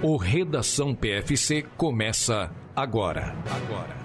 O Redação PFC começa agora. Agora.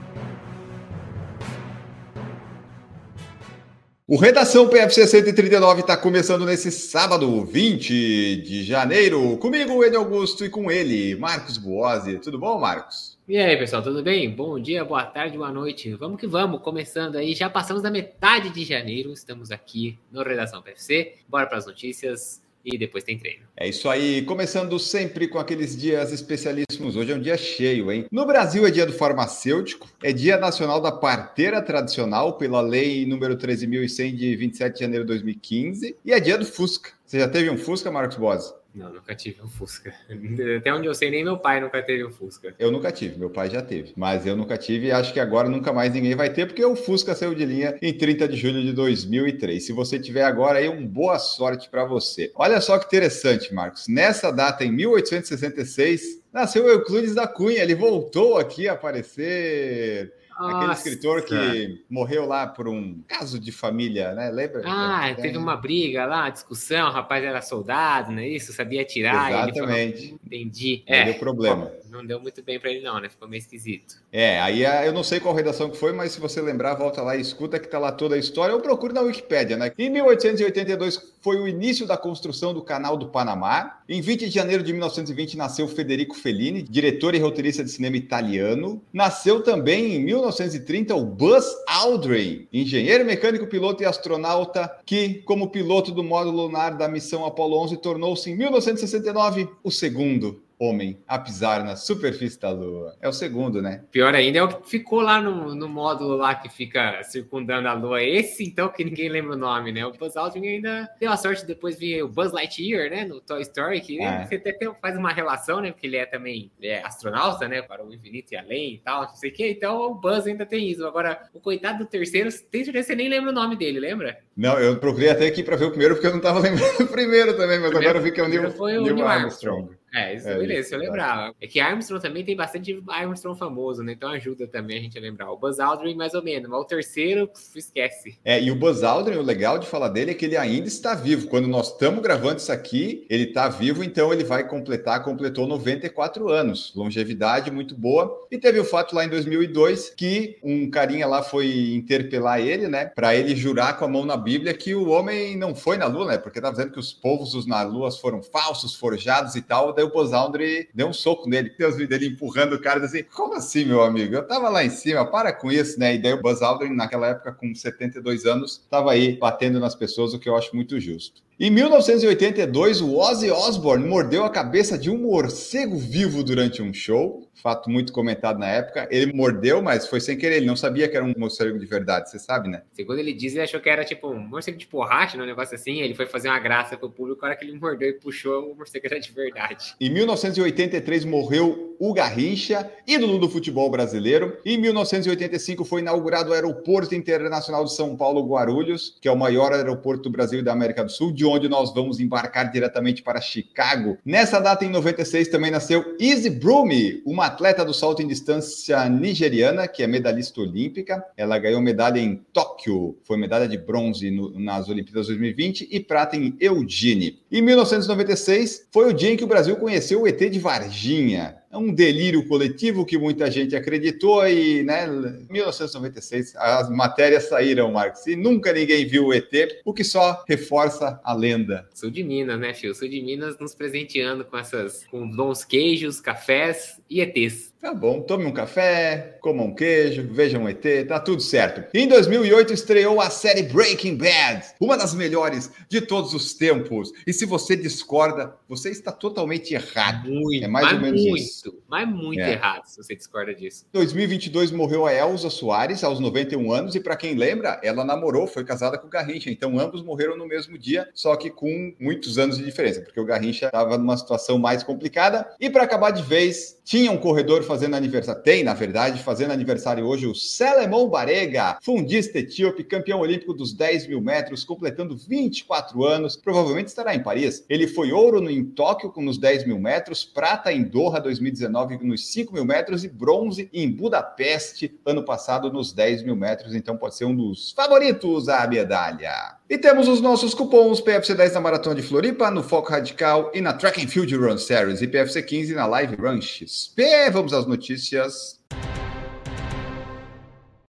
O Redação PFC 139 está começando nesse sábado, 20 de janeiro. Comigo, Enio Augusto, e com ele, Marcos Buozzi. Tudo bom, Marcos? E aí, pessoal, tudo bem? Bom dia, boa tarde, boa noite. Vamos que vamos, começando aí. Já passamos da metade de janeiro, estamos aqui no Redação PFC. Bora para as notícias e depois tem treino. É isso aí, começando sempre com aqueles dias especialíssimos. Hoje é um dia cheio, hein? No Brasil é dia do farmacêutico, é dia nacional da parteira tradicional pela lei número 13.100 de 27 de janeiro de 2015 e é dia do Fusca. Você já teve um Fusca, Marcos Boas? Não, nunca tive um Fusca. Até onde eu sei, nem meu pai nunca teve um Fusca. Eu nunca tive, meu pai já teve. Mas eu nunca tive e acho que agora nunca mais ninguém vai ter, porque o Fusca saiu de linha em 30 de julho de 2003. Se você tiver agora aí, um boa sorte para você. Olha só que interessante, Marcos. Nessa data, em 1866, nasceu Euclides da Cunha. Ele voltou aqui a aparecer nossa. Aquele escritor que morreu lá por um caso de família, né? Lembra? Ah, é. teve uma briga lá, discussão, o rapaz era soldado, não é isso? Sabia atirar. Exatamente. Falou, Entendi. Não é, deu problema. Não deu muito bem para ele não, né? Ficou meio esquisito. É, aí eu não sei qual redação que foi, mas se você lembrar, volta lá e escuta que tá lá toda a história, ou procure na Wikipédia, né? Em 1882 foi o início da construção do Canal do Panamá. Em 20 de janeiro de 1920 nasceu Federico Fellini, diretor e roteirista de cinema italiano. Nasceu também em 1930, o Buzz Aldrin, engenheiro mecânico, piloto e astronauta, que, como piloto do módulo lunar da missão Apollo 11, tornou-se em 1969 o segundo homem a pisar na superfície da Lua. É o segundo, né? Pior ainda é o que ficou lá no, no módulo lá que fica circundando a Lua. Esse, então, que ninguém lembra o nome, né? O Buzz Aldrin ainda deu a sorte de depois vir o Buzz Lightyear, né? No Toy Story, que é. você até faz uma relação, né? Porque ele é também é astronauta, né? Para o infinito e além e tal, não sei o quê. Então, o Buzz ainda tem isso. Agora, o coitado do terceiro, tem certeza você nem lembra o nome dele, lembra? Não, eu procurei até aqui para ver o primeiro, porque eu não estava lembrando o primeiro também, mas primeiro, agora eu vi que é o Neil, Neil, Neil Armstrong. Armstrong. É, isso, é, beleza, isso, eu lembrava. É que Armstrong também tem bastante Armstrong famoso, né? Então ajuda também a gente a lembrar. O Buzz Aldrin, mais ou menos, mas o terceiro, puf, esquece. É, e o Buzz Aldrin, o legal de falar dele é que ele ainda está vivo. Quando nós estamos gravando isso aqui, ele está vivo, então ele vai completar, completou 94 anos. Longevidade muito boa. E teve o fato lá em 2002 que um carinha lá foi interpelar ele, né? Para ele jurar com a mão na Bíblia que o homem não foi na Lua, né? Porque tá dizendo que os povos na Lua foram falsos, forjados e tal daí o Buzz Aldrin deu um soco nele. Os vídeos dele empurrando o cara assim, como assim, meu amigo? Eu tava lá em cima, para com isso, né? E daí o Buzz Aldrin, naquela época, com 72 anos, tava aí batendo nas pessoas, o que eu acho muito justo. Em 1982, o Ozzy Osbourne mordeu a cabeça de um morcego vivo durante um show. Fato muito comentado na época. Ele mordeu, mas foi sem querer. Ele não sabia que era um morcego de verdade, você sabe, né? Segundo ele diz, ele achou que era tipo um morcego de borracha, um negócio assim. Ele foi fazer uma graça pro público. A hora que ele mordeu e puxou, o morcego era de verdade. Em 1983 morreu o Garrincha, ídolo do futebol brasileiro. Em 1985 foi inaugurado o Aeroporto Internacional de São Paulo Guarulhos, que é o maior aeroporto do Brasil e da América do Sul, de onde nós vamos embarcar diretamente para Chicago. Nessa data, em 96, também nasceu Izzy Brumi, uma atleta do salto em distância nigeriana, que é medalhista olímpica. Ela ganhou medalha em Tóquio, foi medalha de bronze no, nas Olimpíadas 2020 e prata em Eugene. Em 1996, foi o dia em que o Brasil conheceu o ET de Varginha um delírio coletivo que muita gente acreditou e, né, 1996 as matérias saíram, Marcos, e nunca ninguém viu o ET, o que só reforça a lenda. Sou de Minas, né, Fio? Sou de Minas nos presenteando com essas, com bons queijos, cafés e ETs. Tá bom, tome um café, coma um queijo, veja um ET, tá tudo certo. Em 2008 estreou a série Breaking Bad, uma das melhores de todos os tempos. E se você discorda, você está totalmente errado. Muito, é mais ou menos muito, isso. Mas muito é. errado se você discorda disso. Em 2022 morreu a Elza Soares aos 91 anos e para quem lembra, ela namorou, foi casada com o Garrincha. Então ambos morreram no mesmo dia, só que com muitos anos de diferença, porque o Garrincha estava numa situação mais complicada. E para acabar de vez, tinha um corredor fazendo aniversário, tem, na verdade, fazendo aniversário hoje o Selemon Barega, fundista etíope, campeão olímpico dos 10 mil metros, completando 24 anos, provavelmente estará em Paris. Ele foi ouro no, em Tóquio nos 10 mil metros, prata em Doha 2019 2019 nos 5 mil metros e bronze em Budapeste ano passado nos 10 mil metros. Então pode ser um dos favoritos à medalha. E temos os nossos cupons PFC 10 na Maratona de Floripa, no Foco Radical e na Track and Field Run Series e PFC 15 na Live Run XP. Vamos às notícias.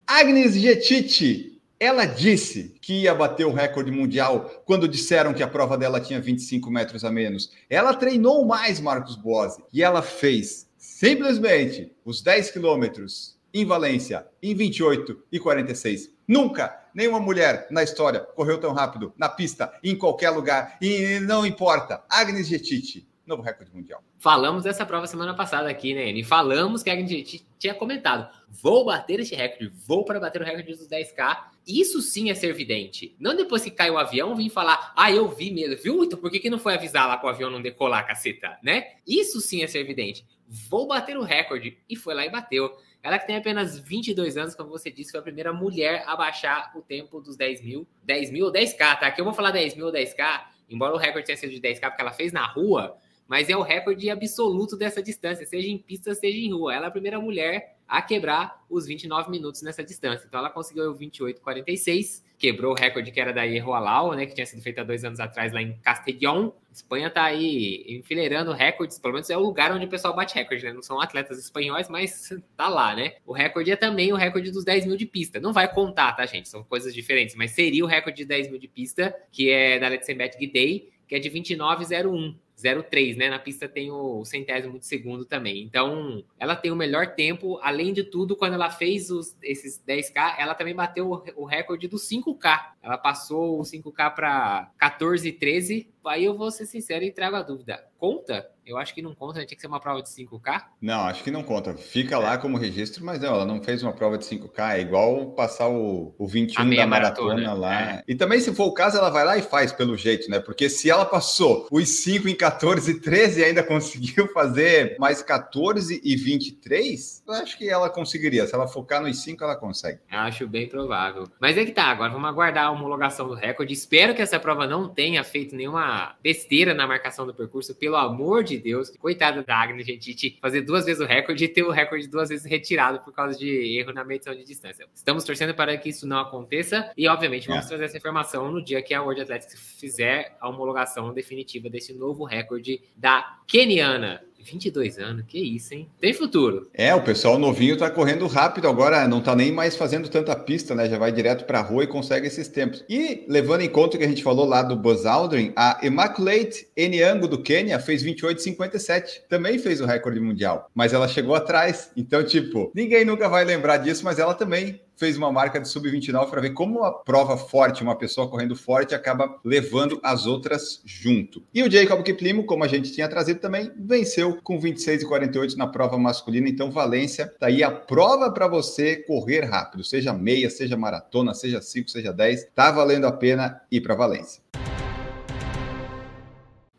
Agnes Getiti, ela disse que ia bater o recorde mundial quando disseram que a prova dela tinha 25 metros a menos. Ela treinou mais, Marcos Boazzi, e ela fez simplesmente os 10 quilômetros em Valência em 28 e 46. Nunca nenhuma mulher na história correu tão rápido na pista, em qualquer lugar, e não importa. Agnes Getiti, novo recorde mundial. Falamos dessa prova semana passada aqui, né? E falamos que a gente tinha comentado: vou bater este recorde, vou para bater o recorde dos 10K. Isso sim é ser vidente. Não depois que cai o avião vir falar: ah, eu vi mesmo, viu? Então por que, que não foi avisar lá para o avião não decolar, caceta, né? Isso sim é ser vidente. Vou bater o recorde. E foi lá e bateu. Ela que tem apenas 22 anos, como você disse, foi a primeira mulher a baixar o tempo dos 10 mil. 10 mil ou 10K, tá? Aqui eu vou falar 10 mil ou 10K, embora o recorde tenha sido de 10K, porque ela fez na rua, mas é o recorde absoluto dessa distância, seja em pista, seja em rua. Ela é a primeira mulher a quebrar os 29 minutos nessa distância. Então ela conseguiu o 28,46, quebrou o recorde que era da Ierroalau, né, que tinha sido feito há dois anos atrás lá em Castellón. Espanha tá aí enfileirando recordes, pelo menos é o lugar onde o pessoal bate recorde, né? Não são atletas espanhóis, mas tá lá, né? O recorde é também o recorde dos 10 mil de pista. Não vai contar, tá, gente? São coisas diferentes, mas seria o recorde de 10 mil de pista, que é da Letzenbet Gidey, que é de 29,01. 0,3, né? Na pista tem o centésimo de segundo também. Então, ela tem o melhor tempo. Além de tudo, quando ela fez os, esses 10K, ela também bateu o, recorde do 5K. Ela passou o 5K para 14,13 aí eu vou ser sincero e trago a dúvida. Conta? Eu acho que não conta, né? tinha que ser uma prova de 5K. Não, acho que não conta. Fica lá como registro, mas não, ela não fez uma prova de 5K. É igual passar o, o 21 da maratona, maratona lá. É. E também, se for o caso, ela vai lá e faz pelo jeito, né? Porque se ela passou os 5 em 14 e 13 e ainda conseguiu fazer mais 14 e 23, eu acho que ela conseguiria. Se ela focar nos 5, ela consegue. Acho bem provável. Mas é que tá, agora vamos aguardar a homologação do recorde. Espero que essa prova não tenha feito nenhuma besteira na marcação do percurso, pelo amor de Deus. Coitada da Agnes, gente, fazer duas vezes o recorde e ter o recorde duas vezes retirado por causa de erro na medição de distância. Estamos torcendo para que isso não aconteça e, obviamente, vamos é. trazer essa informação no dia que a World Athletics fizer a homologação definitiva desse novo recorde da Keniana. 22 anos, que isso, hein? Tem futuro. É, o pessoal novinho tá correndo rápido agora, não tá nem mais fazendo tanta pista, né? Já vai direto pra rua e consegue esses tempos. E, levando em conta o que a gente falou lá do Buzz Aldrin, a Immaculate Eniango do Quênia fez 28,57. Também fez o recorde mundial, mas ela chegou atrás. Então, tipo, ninguém nunca vai lembrar disso, mas ela também fez uma marca de sub-29 para ver como uma prova forte, uma pessoa correndo forte, acaba levando as outras junto. E o Jacob Kiplimo, como a gente tinha trazido também, venceu com 26 e 48 na prova masculina. Então, Valência, tá aí a prova para você correr rápido, seja meia, seja maratona, seja 5, seja 10, tá valendo a pena ir para Valência.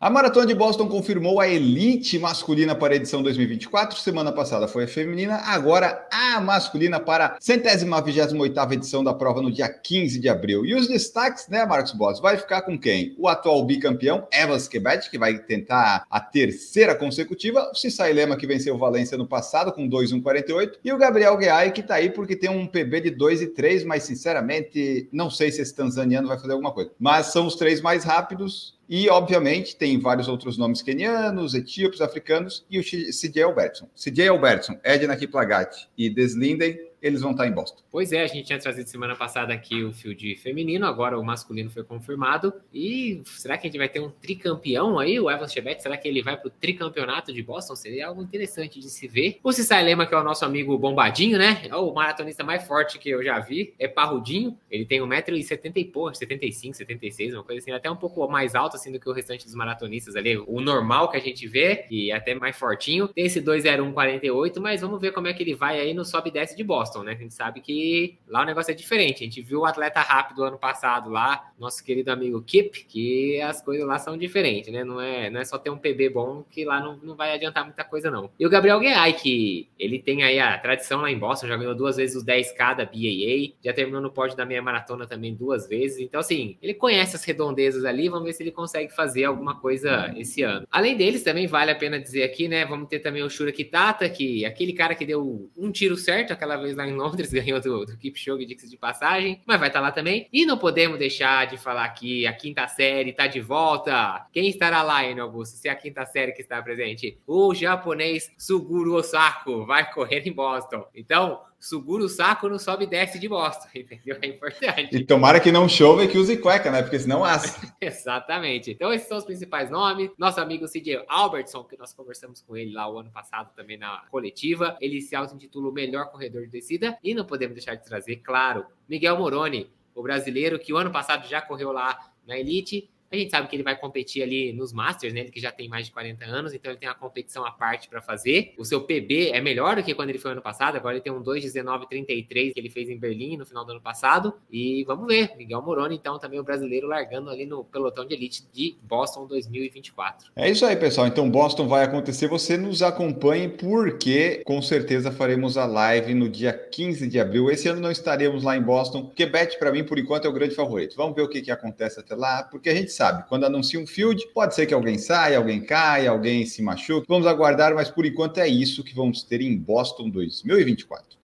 A Maratona de Boston confirmou a elite masculina para a edição 2024. Semana passada foi a feminina, agora a masculina para a centésima vigésima oitava edição da prova no dia 15 de abril. E os destaques, né, Marcos Boss? Vai ficar com quem? O atual bicampeão, Evans Quebet, que vai tentar a terceira consecutiva. O Cissai Lema, que venceu Valência no passado com 2,148. E o Gabriel Guiai, que está aí porque tem um PB de 2 e 3, mas sinceramente não sei se esse tanzaniano vai fazer alguma coisa. Mas são os três mais rápidos e, obviamente, tem vários outros nomes quenianos, etíopes, africanos e o CJ Albertson. CJ Albertson, Edna Kiplagat e Deslinden eles vão estar em Boston. Pois é, a gente tinha trazido semana passada aqui o field feminino, agora o masculino foi confirmado. E será que a gente vai ter um tricampeão aí, o Evans Chebet? Será que ele vai para o tricampeonato de Boston? Seria algo interessante de se ver. O Cissai Lema, que é o nosso amigo bombadinho, né? É o maratonista mais forte que eu já vi, é parrudinho. Ele tem 1,70m e pouco, 75, 76, uma coisa assim, até um pouco mais alto assim do que o restante dos maratonistas ali. O normal que a gente vê, e até mais fortinho. Tem esse 2,0148, mas vamos ver como é que ele vai aí no sobe e desce de Boston. Boston, né? A gente sabe que lá o negócio é diferente. A gente viu o atleta rápido ano passado lá, nosso querido amigo Kip, que as coisas lá são diferentes, né? Não é, não é só ter um PB bom que lá não, não vai adiantar muita coisa, não. E o Gabriel Guiai, que ele tem aí a tradição lá em Boston, já ganhou duas vezes os 10K da BAA, já terminou no pódio da meia maratona também duas vezes. Então, assim, ele conhece as redondezas ali, vamos ver se ele consegue fazer alguma coisa esse ano. Além deles, também vale a pena dizer aqui, né? Vamos ter também o Shura Kitata, que aquele cara que deu um tiro certo aquela vez lá em Londres, ganhou do, do Kipchoge, disse de passagem, mas vai estar tá lá também. E não podemos deixar de falar que a quinta série está de volta. Quem estará lá, hein, Augusto? Se é a quinta série que está presente. O japonês Suguru Osako vai correr em Boston. Então, segura o saco, não sobe e desce de Boston, entendeu? É importante. E tomara que não chova e que use cueca, né? Porque senão assa. Exatamente. Então, esses são os principais nomes. Nosso amigo CJ Albertson, que nós conversamos com ele lá o ano passado também na coletiva. Ele se auto-intitula o melhor corredor de descida. E não podemos deixar de trazer, claro, Miguel Moroni, o brasileiro que o ano passado já correu lá na Elite a gente sabe que ele vai competir ali nos Masters, né? Ele que já tem mais de 40 anos, então ele tem uma competição à parte para fazer. O seu PB é melhor do que quando ele foi ano passado, agora ele tem um 2,19,33 que ele fez em Berlim no final do ano passado. E vamos ver, Miguel Moroni, então, também o brasileiro largando ali no pelotão de elite de Boston 2024. É isso aí, pessoal. Então, Boston vai acontecer. Você nos acompanhe, porque com certeza faremos a live no dia 15 de abril. Esse ano não estaremos lá em Boston, porque Bet, para mim, por enquanto, é o grande favorito. Vamos ver o que, que acontece até lá, porque a gente sabe quando anuncia um field, pode ser que alguém saia, alguém caia, alguém se machuque. Vamos aguardar, mas por enquanto é isso que vamos ter em Boston 2024.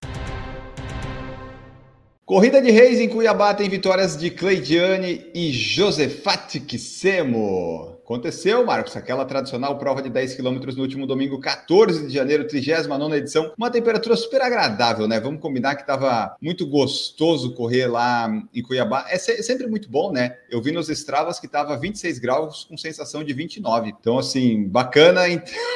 Corrida de Reis em Cuiabá tem vitórias de Cleidiane e Josefat Kissemo. Aconteceu, Marcos, aquela tradicional prova de 10 quilômetros no último domingo, 14 de janeiro, 39 edição. Uma temperatura super agradável, né? Vamos combinar que estava muito gostoso correr lá em Cuiabá. É, é sempre muito bom, né? Eu vi nos Estravas que estava 26 graus com sensação de 29. Então, assim, bacana.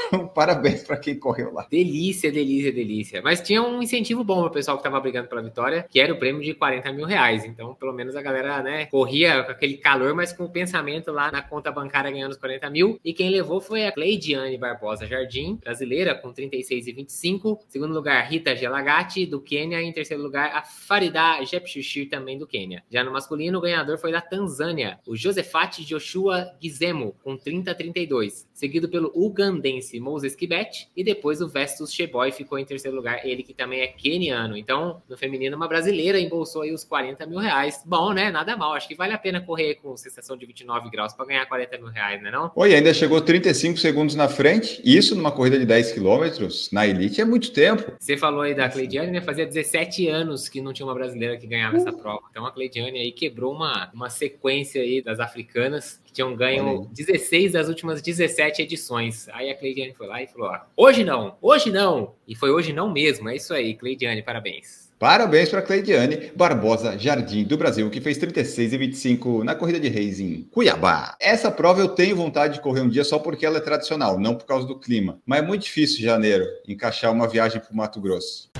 Então, parabéns para quem correu lá. Delícia, delícia, delícia. Mas tinha um incentivo bom para o pessoal que estava brigando pela vitória, que era o prêmio de 40 mil reais. Então, pelo menos a galera, né, corria com aquele calor, mas com o pensamento lá na conta bancária ganhando os 40 mil. E quem levou foi a Cleidiane Barbosa Jardim, brasileira, com 36 e 25. Segundo lugar, Rita Gelagati, do Quênia. E em terceiro lugar, a Farida Jepchuchir, também do Quênia. Já no masculino, o ganhador foi da Tanzânia, o Josefat Joshua Gizemo, com 30 a 32. Seguido pelo ugandense Moses Kibet. E depois o Vestus Sheboy ficou em terceiro lugar, ele que também é queniano. Então, no feminino, uma brasileira embolsou aí os 40 mil reais. Bom, né? Nada mal. Acho que vale a pena correr com sensação de 29 graus para ganhar 40 mil reais, né? Não? Oi, ainda chegou 35 segundos na frente. Isso numa corrida de 10 quilômetros na elite é muito tempo. Você falou aí da Cleidiane, né? Fazia 17 anos que não tinha uma brasileira que ganhava uh. essa prova. Então a Cleidiane aí quebrou uma, uma sequência aí das africanas que tinham ganho 16 das últimas 17 edições. Aí a Cleidiane foi lá e falou: ó, hoje não, hoje não. E foi hoje não mesmo. É isso aí, Cleidiane, parabéns. Parabéns para Cleidiane Barbosa Jardim do Brasil, que fez 36 e 25 na corrida de reis em Cuiabá. Essa prova eu tenho vontade de correr um dia só porque ela é tradicional, não por causa do clima. Mas é muito difícil, janeiro, encaixar uma viagem para o Mato Grosso.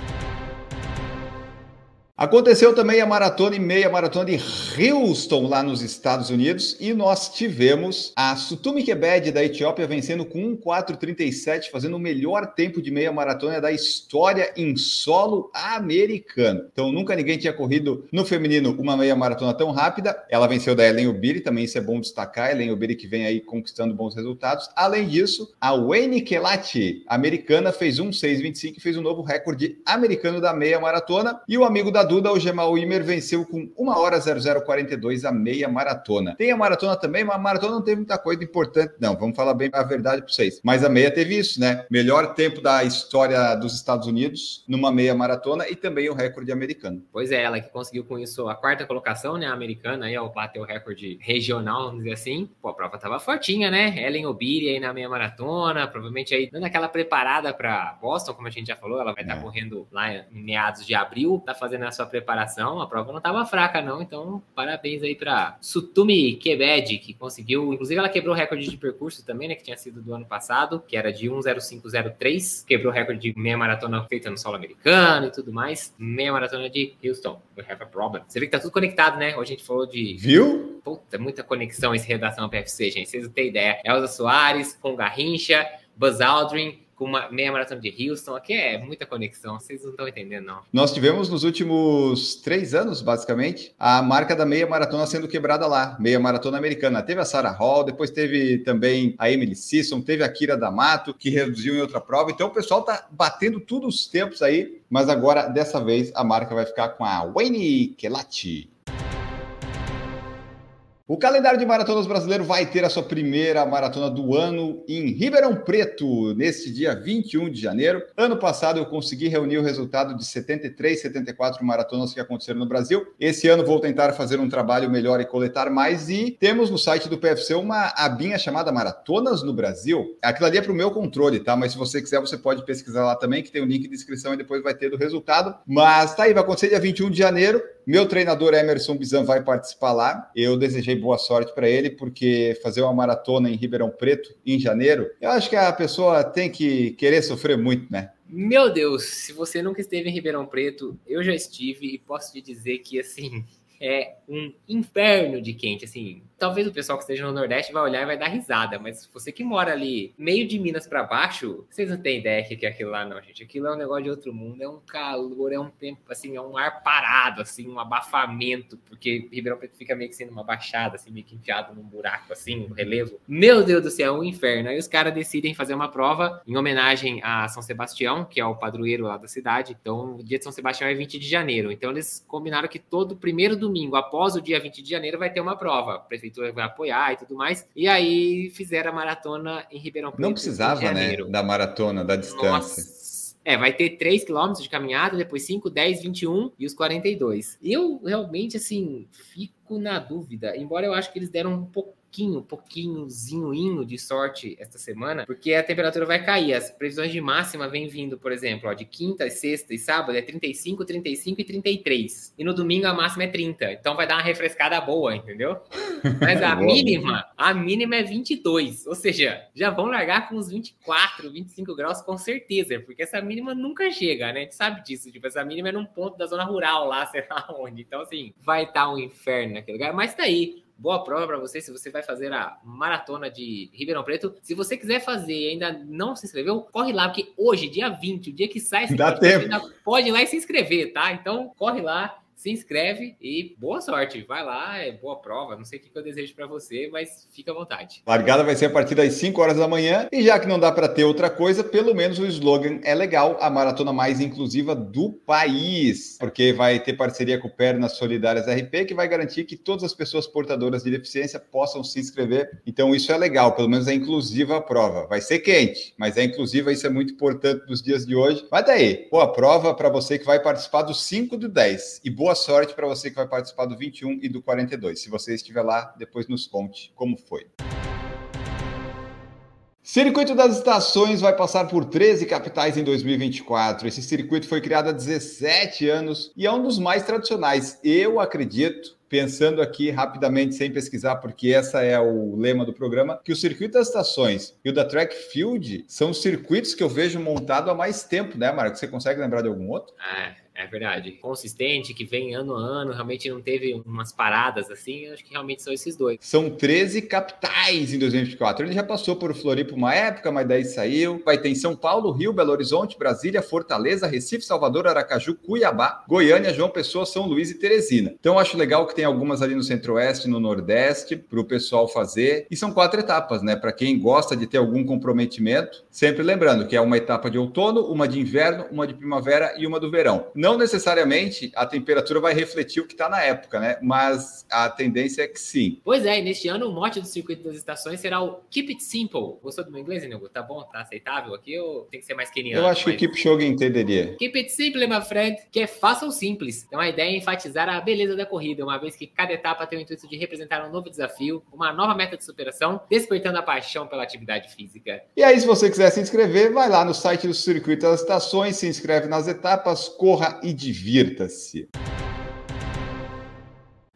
Aconteceu também a maratona e meia maratona de Houston, lá nos Estados Unidos, e nós tivemos a Sutumi Kebed da Etiópia vencendo com 1,437, fazendo o melhor tempo de meia maratona da história em solo americano. Então, nunca ninguém tinha corrido no feminino uma meia maratona tão rápida. Ela venceu da Ellen Obiri, também isso é bom destacar. Ellen Obiri que vem aí conquistando bons resultados. Além disso, a Wayne Kelati, americana, fez 1,625 e fez um novo recorde americano da meia maratona. E o amigo da Duda, o Gemal Wimmer venceu com 1 hora 0042 a meia maratona. Tem a maratona também, mas a maratona não teve muita coisa importante, não. Vamos falar bem a verdade para vocês. Mas a meia teve isso, né? Melhor tempo da história dos Estados Unidos numa meia maratona e também o recorde americano. Pois é, ela que conseguiu com isso a quarta colocação, né? A americana, aí, ao bater o recorde regional, vamos dizer assim. Pô, a prova tava fortinha, né? Ellen Obiri aí na meia maratona, provavelmente aí dando aquela preparada para Boston, como a gente já falou, ela vai estar é. tá correndo lá em meados de abril, tá fazendo a sua preparação, a prova não estava fraca, não. Então, parabéns aí para Sutumi Kebed, que conseguiu. Inclusive, ela quebrou o recorde de percurso também, né? Que tinha sido do ano passado, que era de 1,0503. Quebrou o recorde de meia maratona feita no solo americano e tudo mais. Meia maratona de Houston. We have a problem. Você vê que tá tudo conectado, né? Hoje a gente falou de. Viu? Puta, muita conexão esse redação PFC, gente. Vocês não têm ideia. Elza Soares com Garrincha. Buzz Aldrin, com uma meia maratona de Houston. Aqui é muita conexão, vocês não estão entendendo, não. Nós tivemos nos últimos três anos, basicamente, a marca da meia maratona sendo quebrada lá, meia maratona americana. Teve a Sarah Hall, depois teve também a Emily Sisson, teve a Kira D'Amato, que reduziu em outra prova. Então o pessoal tá batendo tudo os tempos aí, mas agora, dessa vez, a marca vai ficar com a Wayne Kelati. O calendário de maratonas brasileiro vai ter a sua primeira maratona do ano em Ribeirão Preto, neste dia 21 de janeiro. Ano passado eu consegui reunir o resultado de 73, 74 maratonas que aconteceram no Brasil. Esse ano vou tentar fazer um trabalho melhor e coletar mais. E temos no site do PFC uma abinha chamada Maratonas no Brasil. Aquilo ali é para o meu controle, tá? Mas se você quiser, você pode pesquisar lá também, que tem o um link de inscrição e depois vai ter do resultado. Mas tá aí, vai acontecer dia 21 de janeiro. Meu treinador Emerson Bizan vai participar lá. Eu desejei boa sorte para ele, porque fazer uma maratona em Ribeirão Preto em janeiro, eu acho que a pessoa tem que querer sofrer muito, né? Meu Deus, se você nunca esteve em Ribeirão Preto, eu já estive e posso te dizer que assim é um inferno de quente, assim, Talvez o pessoal que esteja no Nordeste vai olhar e vai dar risada, mas você que mora ali, meio de Minas para baixo, vocês não têm ideia que é aquilo lá, não, gente. Aquilo é um negócio de outro mundo, é um calor, é um tempo, assim, é um ar parado, assim, um abafamento, porque Ribeirão Preto fica meio que sendo uma baixada, assim, meio que enfiado num buraco, assim, um relevo. Meu Deus do céu, é um inferno. Aí os caras decidem fazer uma prova em homenagem a São Sebastião, que é o padroeiro lá da cidade. Então, o dia de São Sebastião é 20 de janeiro. Então, eles combinaram que todo primeiro domingo, após o dia 20 de janeiro, vai ter uma prova. O prefeitura vai apoiar e tudo mais. E aí fizeram a maratona em Ribeirão Preto. Não precisava, né, da maratona, da distância. Nossa. É, vai ter 3 km de caminhada, depois 5, 10, 21 e os 42. Eu realmente, assim, fico na dúvida. Embora eu acho que eles deram um pouco pouquinho, pouquinhozinho de sorte esta semana, porque a temperatura vai cair. As previsões de máxima vêm vindo, por exemplo, ó, de quinta, sexta e sábado é 35, 35 e 33. E no domingo a máxima é 30. Então vai dar uma refrescada boa, entendeu? Mas a mínima, a mínima é 22. Ou seja, já vão largar com uns 24, 25 graus com certeza, porque essa mínima nunca chega, né? A gente sabe disso. Tipo, essa mínima é num ponto da zona rural lá, sei lá onde. Então, assim, vai estar tá um inferno naquele lugar. Mas tá aí boa prova para você se você vai fazer a maratona de Ribeirão Preto. Se você quiser fazer e ainda não se inscreveu, corre lá, porque hoje, dia 20, o dia que sai, Dá tempo. ainda pode ir lá e se inscrever, tá? Então, corre lá se inscreve e boa sorte. Vai lá, é boa prova. Não sei o que eu desejo para você, mas fica à vontade. Largada vai ser a partir das 5 horas da manhã. E já que não dá para ter outra coisa, pelo menos o slogan é legal: a maratona mais inclusiva do país. Porque vai ter parceria com o Pernas Solidárias RP, que vai garantir que todas as pessoas portadoras de deficiência possam se inscrever. Então, isso é legal, pelo menos é inclusiva a prova. Vai ser quente, mas é inclusiva, isso é muito importante nos dias de hoje. Mas daí, boa prova para você que vai participar do 5 do 10. E boa boa sorte para você que vai participar do 21 e do 42. Se você estiver lá, depois nos conte como foi. Circuito das Estações vai passar por 13 capitais em 2024. Esse circuito foi criado há 17 anos e é um dos mais tradicionais. Eu acredito, pensando aqui rapidamente, sem pesquisar, porque essa é o lema do programa, que o circuito das estações e o da track field são circuitos que eu vejo montado há mais tempo, né, Marco? Você consegue lembrar de algum outro? É. É verdade. Consistente, que vem ano a ano, realmente não teve umas paradas assim, acho que realmente são esses dois. São 13 capitais em 2024. Ele já passou por Floripa uma época, mas daí saiu. Vai ter em São Paulo, Rio, Belo Horizonte, Brasília, Fortaleza, Recife, Salvador, Aracaju, Cuiabá, Goiânia, João Pessoa, São Luís e Teresina. Então acho legal que tem algumas ali no Centro-Oeste, no Nordeste, para o pessoal fazer. E são quatro etapas, né? Para quem gosta de ter algum comprometimento, sempre lembrando que é uma etapa de outono, uma de inverno, uma de primavera e uma do verão. Não não necessariamente a temperatura vai refletir o que está na época, né? Mas a tendência é que sim. Pois é, e neste ano o mote do circuito das estações será o Keep It Simple. Gostou do meu inglês, Nego? Tá bom? Tá aceitável aqui ou tem que ser mais queniano? Eu acho mas... que o Keep Show entenderia. Keep It Simple, my friend, que é faça o simples. Então a ideia é enfatizar a beleza da corrida, uma vez que cada etapa tem o intuito de representar um novo desafio, uma nova meta de superação, despertando a paixão pela atividade física. E aí, se você quiser se inscrever, vai lá no site do Circuito das Estações, se inscreve nas etapas, corra e divirta-se.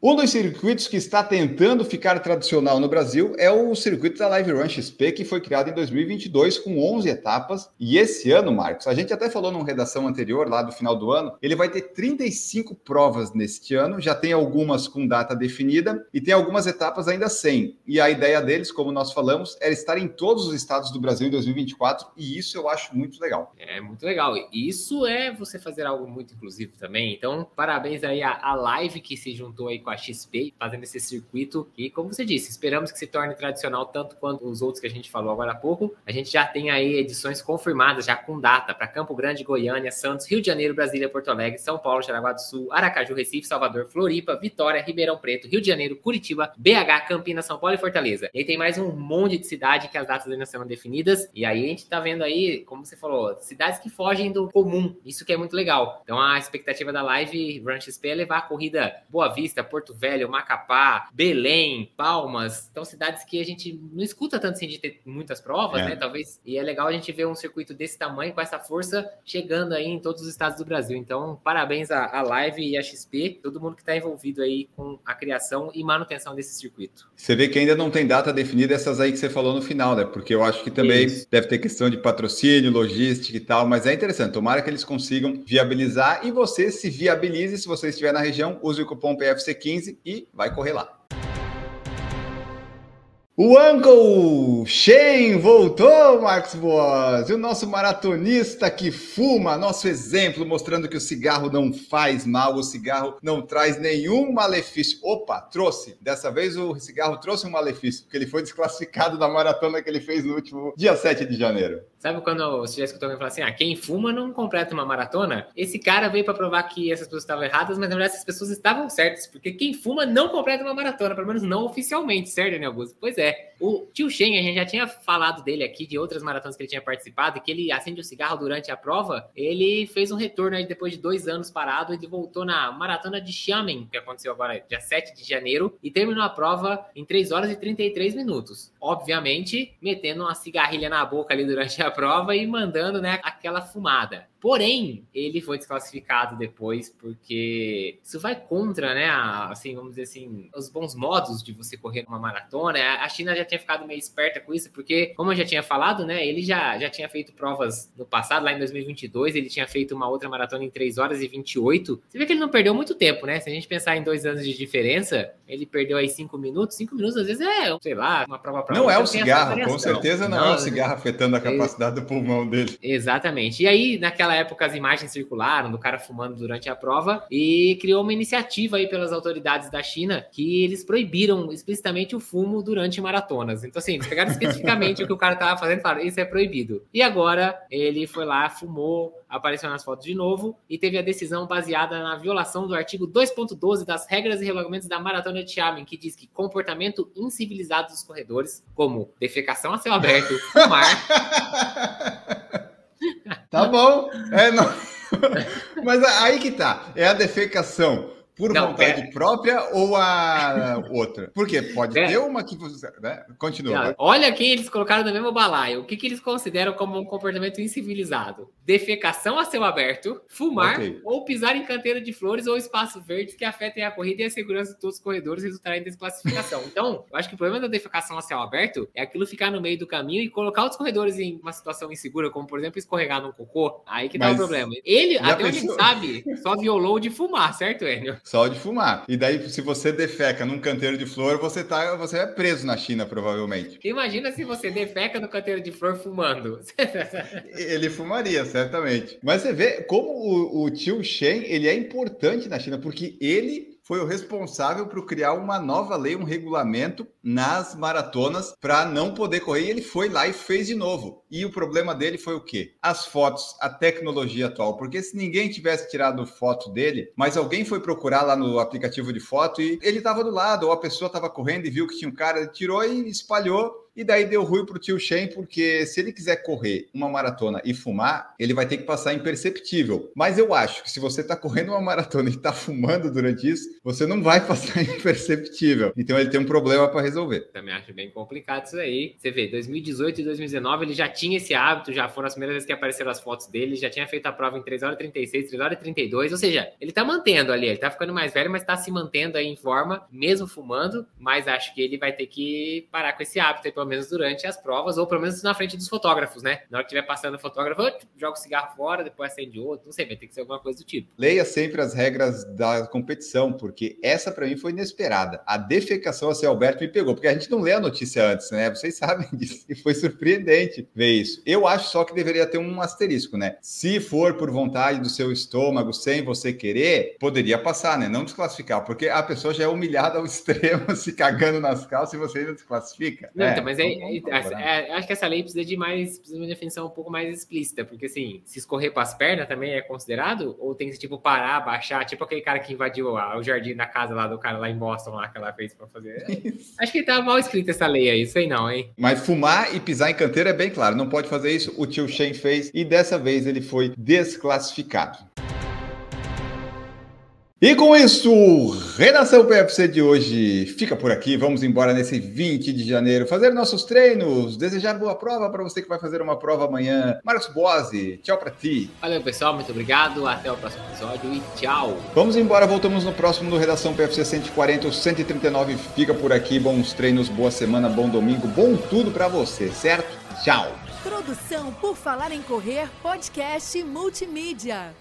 Um dos circuitos que está tentando ficar tradicional no Brasil é o circuito da Live Run XP, que foi criado em 2022 com 11 etapas. E esse ano, Marcos, a gente até falou numa redação anterior, lá do final do ano, ele vai ter 35 provas neste ano, já tem algumas com data definida e tem algumas etapas ainda sem. E a ideia deles, como nós falamos, era estar em todos os estados do Brasil em 2024, e isso eu acho muito legal. É muito legal. Isso é você fazer algo muito inclusivo também. Então, parabéns aí à, à live que se juntou aí com a XP, fazendo esse circuito. E como você disse, esperamos que se torne tradicional tanto quanto os outros que a gente falou agora há pouco. A gente já tem aí edições confirmadas, já com data, para Campo Grande, Goiânia, Santos, Rio de Janeiro, Brasília, Porto Alegre, São Paulo, Jaraguá do Sul, Aracaju, Recife, Salvador, Floripa, Vitória, Ribeirão Preto, Rio de Janeiro, Curitiba, BH, Campinas, São Paulo e Fortaleza. E aí tem mais um monte de cidade que as datas ainda serão definidas. E aí a gente tá vendo aí, como você falou, cidades que fogem do comum. Isso que é muito legal. Então a expectativa da live Run XP é levar a corrida Boa Vista, Porto Porto Velho, Macapá, Belém, Palmas. Então, cidades que a gente não escuta tanto assim de ter muitas provas, é. né? Talvez. E é legal a gente ver um circuito desse tamanho, com essa força, chegando aí em todos os estados do Brasil. Então, parabéns à, à Live e à XP, todo mundo que está envolvido aí com a criação e manutenção desse circuito. Você vê que ainda não tem data definida essas aí que você falou no final, né? Porque eu acho que também Isso. deve ter questão de patrocínio, logística e tal, mas é interessante. Tomara que eles consigam viabilizar e você se viabilize se você estiver na região, use o cupom PFC15 15 e vai correr lá. O Uncle Shane voltou, Marcos Boas, o nosso maratonista que fuma, nosso exemplo, mostrando que o cigarro não faz mal, o cigarro não traz nenhum malefício. Opa, trouxe. Dessa vez o cigarro trouxe um malefício, porque ele foi desclassificado da maratona que ele fez no último dia 7 de janeiro. Sabe quando você já escutou alguém falar assim: ah, quem fuma não completa uma maratona? Esse cara veio para provar que essas pessoas estavam erradas, mas na verdade essas pessoas estavam certas, porque quem fuma não completa uma maratona, pelo menos não oficialmente, certo, Daniel Augusto? Pois é. O tio Shen, a gente já tinha falado dele aqui, de outras maratonas que ele tinha participado, e que ele acende o um cigarro durante a prova. Ele fez um retorno aí depois de dois anos parado, ele voltou na maratona de Xiamen, que aconteceu agora dia 7 de janeiro, e terminou a prova em 3 horas e 33 minutos. Obviamente, metendo uma cigarrilha na boca ali durante a prova e mandando, né, aquela fumada. Porém, ele foi desclassificado depois porque isso vai contra, né, assim, vamos dizer assim, os bons modos de você correr uma maratona. A China já tinha ficado meio esperta com isso, porque, como eu já tinha falado, né, ele já, já tinha feito provas no passado, lá em 2022, ele tinha feito uma outra maratona em 3 horas e 28. Você vê que ele não perdeu muito tempo, né? Se a gente pensar em dois anos de diferença, ele perdeu aí 5 minutos. 5 minutos, às vezes, é, sei lá, uma prova pra Não é o cigarro, com certeza não, não, é o cigarro afetando a capacidade do pulmão dele. Exatamente. E aí, naquela naquela época as imagens circularam do cara fumando durante a prova e criou uma iniciativa aí pelas autoridades da China que eles proibiram explicitamente o fumo durante maratonas. Então, assim, eles pegaram especificamente o que o cara tava fazendo e falaram: isso é proibido. E agora ele foi lá, fumou, apareceu nas fotos de novo e teve a decisão baseada na violação do artigo 2.12 das regras e regulamentos da maratona de Xiamen, que diz que comportamento incivilizado dos corredores, como defecação a céu aberto, fumar. Tá bom. É, não... Mas aí que tá. É a defecação por não, vontade pera. própria ou a outra? Porque pode pera. ter uma que você. Né? Continua. Não, olha quem eles colocaram no mesmo balaio. O que, que eles consideram como um comportamento incivilizado? Defecação a céu aberto, fumar okay. ou pisar em canteiro de flores ou espaços verdes que afetem a corrida e a segurança de todos os corredores resultará em desclassificação. então, eu acho que o problema da defecação a céu aberto é aquilo ficar no meio do caminho e colocar os corredores em uma situação insegura, como por exemplo escorregar num cocô. Aí que dá Mas o problema. Ele, até onde ele sabe, só violou de fumar, certo, Enio? Só de fumar. E daí, se você defeca num canteiro de flor, você tá, você é preso na China, provavelmente. Imagina se você defeca no canteiro de flor fumando. ele fumaria, certamente. Mas você vê como o, o tio Shen, ele é importante na China, porque ele foi o responsável por criar uma nova lei, um regulamento nas maratonas para não poder correr. E ele foi lá e fez de novo. E o problema dele foi o quê? As fotos, a tecnologia atual. Porque se ninguém tivesse tirado foto dele, mas alguém foi procurar lá no aplicativo de foto e ele estava do lado, ou a pessoa estava correndo e viu que tinha um cara, ele tirou e espalhou e daí deu ruim pro tio Shen, porque se ele quiser correr uma maratona e fumar, ele vai ter que passar imperceptível. Mas eu acho que se você tá correndo uma maratona e tá fumando durante isso, você não vai passar imperceptível. Então ele tem um problema para resolver. Também acho bem complicado isso aí. Você vê, 2018 e 2019 ele já tinha esse hábito, já foram as primeiras vezes que apareceram as fotos dele, já tinha feito a prova em 3 horas e 36, 3 horas e 32, ou seja, ele tá mantendo ali, ele tá ficando mais velho, mas tá se mantendo aí em forma, mesmo fumando, mas acho que ele vai ter que parar com esse hábito aí, pelo menos durante as provas, ou pelo menos na frente dos fotógrafos, né? Na hora que estiver passando o fotógrafo, joga o cigarro fora, depois acende outro, não sei, vai ter que ser alguma coisa do tipo. Leia sempre as regras da competição, porque essa para mim foi inesperada. A defecação a seu Alberto me pegou, porque a gente não lê a notícia antes, né? Vocês sabem disso, e foi surpreendente ver isso. Eu acho só que deveria ter um asterisco, né? Se for por vontade do seu estômago, sem você querer, poderia passar, né? Não desclassificar, porque a pessoa já é humilhada ao extremo, se cagando nas calças e você ainda desclassifica. Não, é, então, mas é, é, é, acho que essa lei precisa de mais, precisa de uma definição um pouco mais explícita, porque assim, se escorrer para as pernas também é considerado? Ou tem que, tipo, parar, baixar, tipo aquele cara que invadiu o jardim da casa lá do cara lá em Boston, lá que ela fez para fazer. Acho que tá mal escrita essa lei aí, isso aí não, hein? Mas fumar e pisar em canteiro é bem claro, não pode fazer isso. O tio Shen fez e dessa vez ele foi desclassificado. E com isso, Redação PFC de hoje fica por aqui. Vamos embora nesse 20 de janeiro fazer nossos treinos. Desejar boa prova para você que vai fazer uma prova amanhã. Marcos Boazzi, tchau para ti. Valeu, pessoal. Muito obrigado. Até o próximo episódio e tchau. Vamos embora. Voltamos no próximo no Redação PFC 140 ou 139. Fica por aqui. Bons treinos, boa semana, bom domingo, bom tudo para você, certo? Tchau. Produção por Falar em Correr, podcast multimídia.